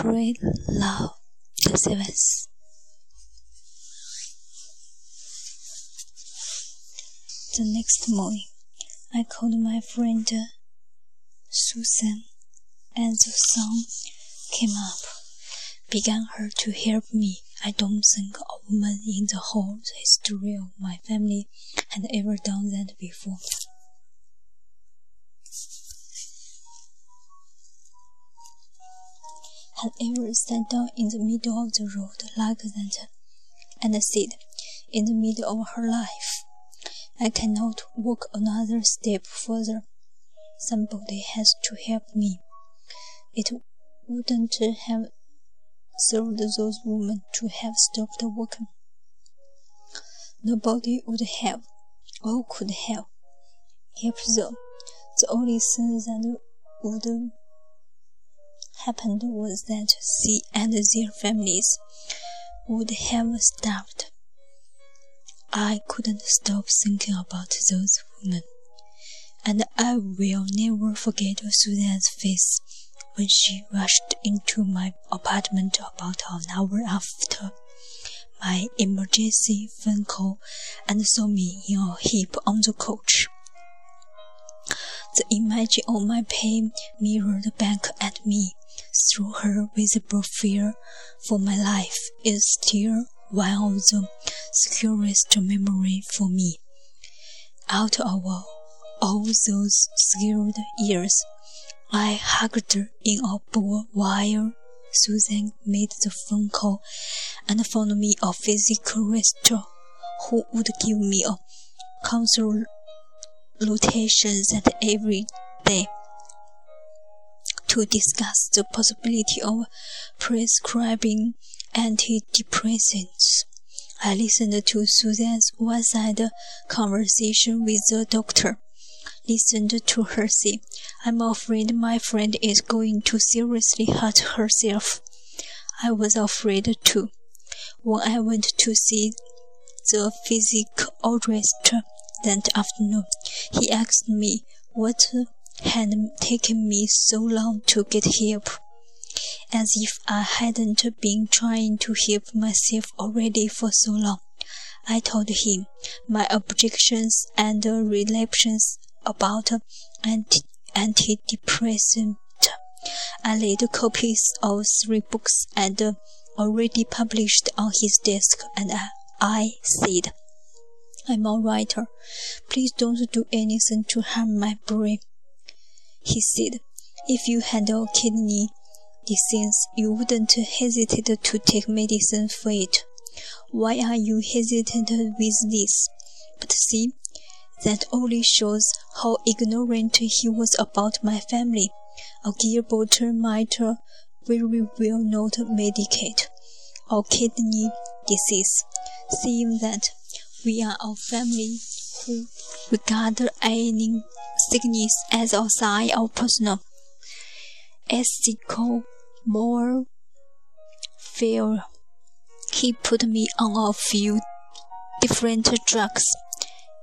Eat, pray, love seventh. The next morning, I called my friend uh, Susan, and the sun came up, began her to help me. I don't think a woman in the whole history of my family had ever done that before. Had ever sat down in the middle of the road like that and said, in the middle of her life, I cannot walk another step further. Somebody has to help me. It wouldn't have served those women to have stopped working. Nobody would help or could help. Help them. The only thing that would happen was that she and their families would have starved. I couldn't stop thinking about those women, and I will never forget Susan's face when she rushed into my apartment about an hour after my emergency phone call and saw me in a heap on the couch. The image of my pain mirrored back at me through her visible fear for my life is still one of the scariest memory for me. Out of all those scared years, I hugged her in a ball while Susan made the phone call and found me a physical restorer who would give me a consultation that every day to discuss the possibility of prescribing antidepressants. I listened to Susan's one-sided conversation with the doctor. Listened to her say, I'm afraid my friend is going to seriously hurt herself. I was afraid too. When I went to see the physiologist that afternoon, he asked me what had taken me so long to get help as if I hadn't been trying to help myself already for so long. I told him my objections and reluctance about anti antidepressant. I laid copies of three books and already published on his desk, and I, I said, I'm a writer. Please don't do anything to harm my brain. He said, if you had a kidney disease, you wouldn't hesitate to take medicine for it. Why are you hesitant with this? But see, that only shows how ignorant he was about my family. A Gilbert might very well not medicate or kidney disease, seeing that we are a family who regard any sickness as a sign of personal ethical more failure. He put me on a few different drugs.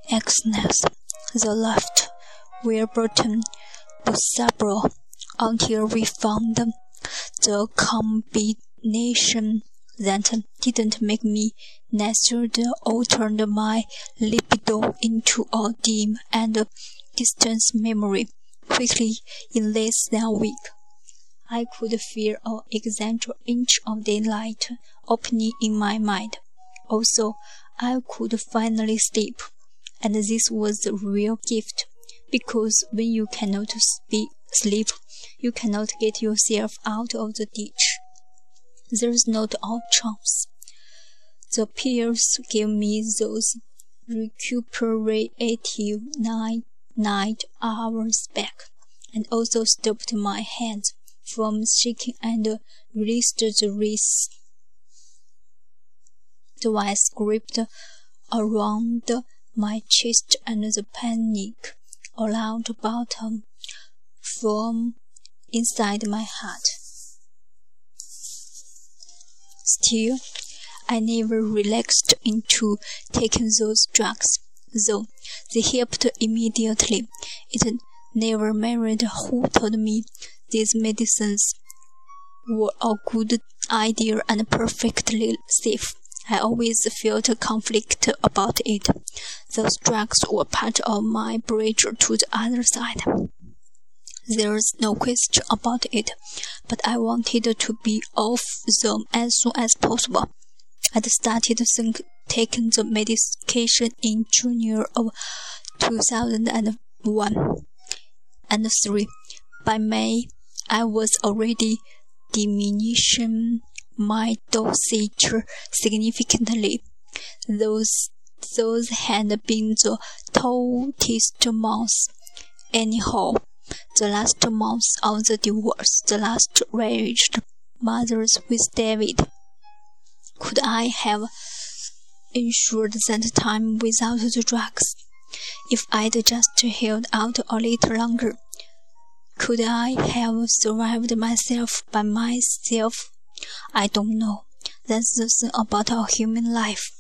Xanax, the left, Wellbutrin, Buspar, until we found the combination that didn't make me natural or turned my libido into a dim and distant memory quickly in less than a week. I could feel an exact inch of daylight opening in my mind. Also, I could finally sleep, and this was a real gift, because when you cannot speak, sleep, you cannot get yourself out of the ditch. There's not a chance. The pills gave me those recuperative night, night hours back, and also stopped my hands from shaking and released the wrist. The vice gripped around my chest and the panic around the bottom from inside my heart. Still, I never relaxed into taking those drugs, though they helped immediately. It never mattered who told me these medicines were a good idea and perfectly safe. I always felt a conflict about it. Those drugs were part of my bridge to the other side. There's no question about it, but I wanted to be off them as soon as possible. I'd started think, taking the medication in June of 2001 and 3. By May, I was already diminishing my dosage significantly. Those those had been the toughest months. Anyhow, the last months of the divorce, the last raised mothers with David. Could I have ensured that time without the drugs? If I'd just held out a little longer, could I have survived myself by myself? I don't know. That's the thing about our human life.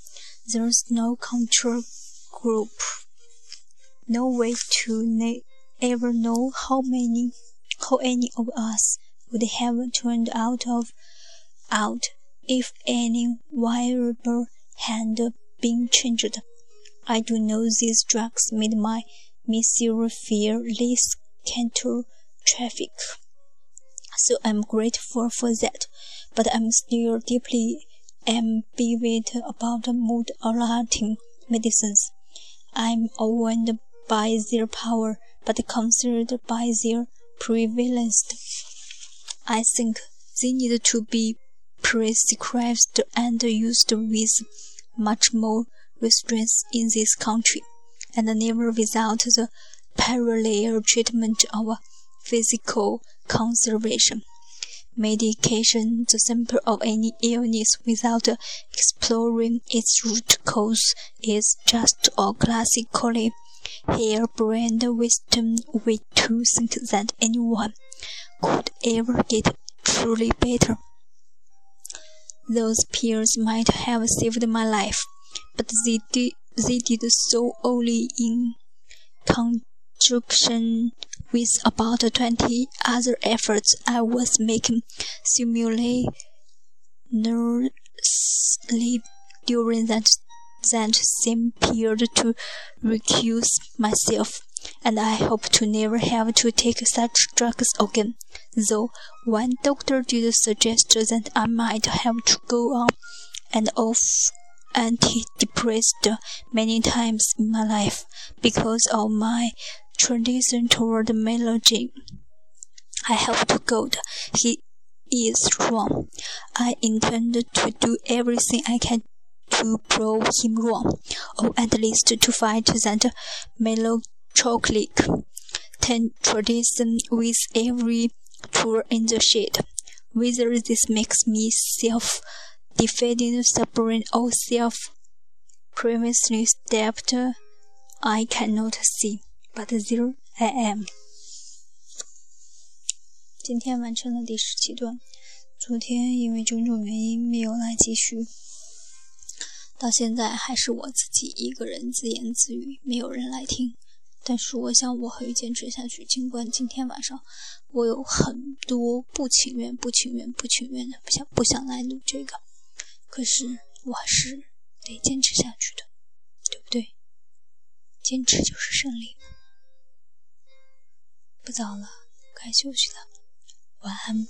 There's no control group. No way to ever know how many, how any of us would have turned out of out if any variable had been changed. I do know these drugs made my misery feel less counter traffic. So I'm grateful for that, but I'm still deeply ambivalent about mood altering medicines. I'm overwhelmed by their power, but considered by their prevalence. I think they need to be prescribed and used with much more restraints in this country, and never without the parallel treatment of physical conservation. Medication, the symptom of any illness without exploring its root cause, is just a classically harebrained wisdom way to think that anyone could ever get truly better. Those pills might have saved my life, but they did, they did so only in conjunction with about 20 other efforts I was making simultaneously during that, that same period to recuse myself and I hope to never have to take such drugs again. Though one doctor did suggest that I might have to go on and off antidepressant many times in my life because of my tradition toward melody. I have to go. He is wrong. I intend to do everything I can to prove him wrong, or at least to fight that melody chocolate ten tradition with every tour in the shed. Whether this makes me self-defeating, stubborn, or self-previously stepped, I cannot see. But there I am. 今天完成了第十七段，昨天因为种种原因没有来继续，到现在还是我自己一个人自言自语，没有人来听。 但是我想我会坚持下去，尽管今天晚上我有很多不情愿、不情愿、不情愿的，不想不想来录这个，可是我还是得坚持下去的，对不对？坚持就是胜利。不早了，该休息了，晚安。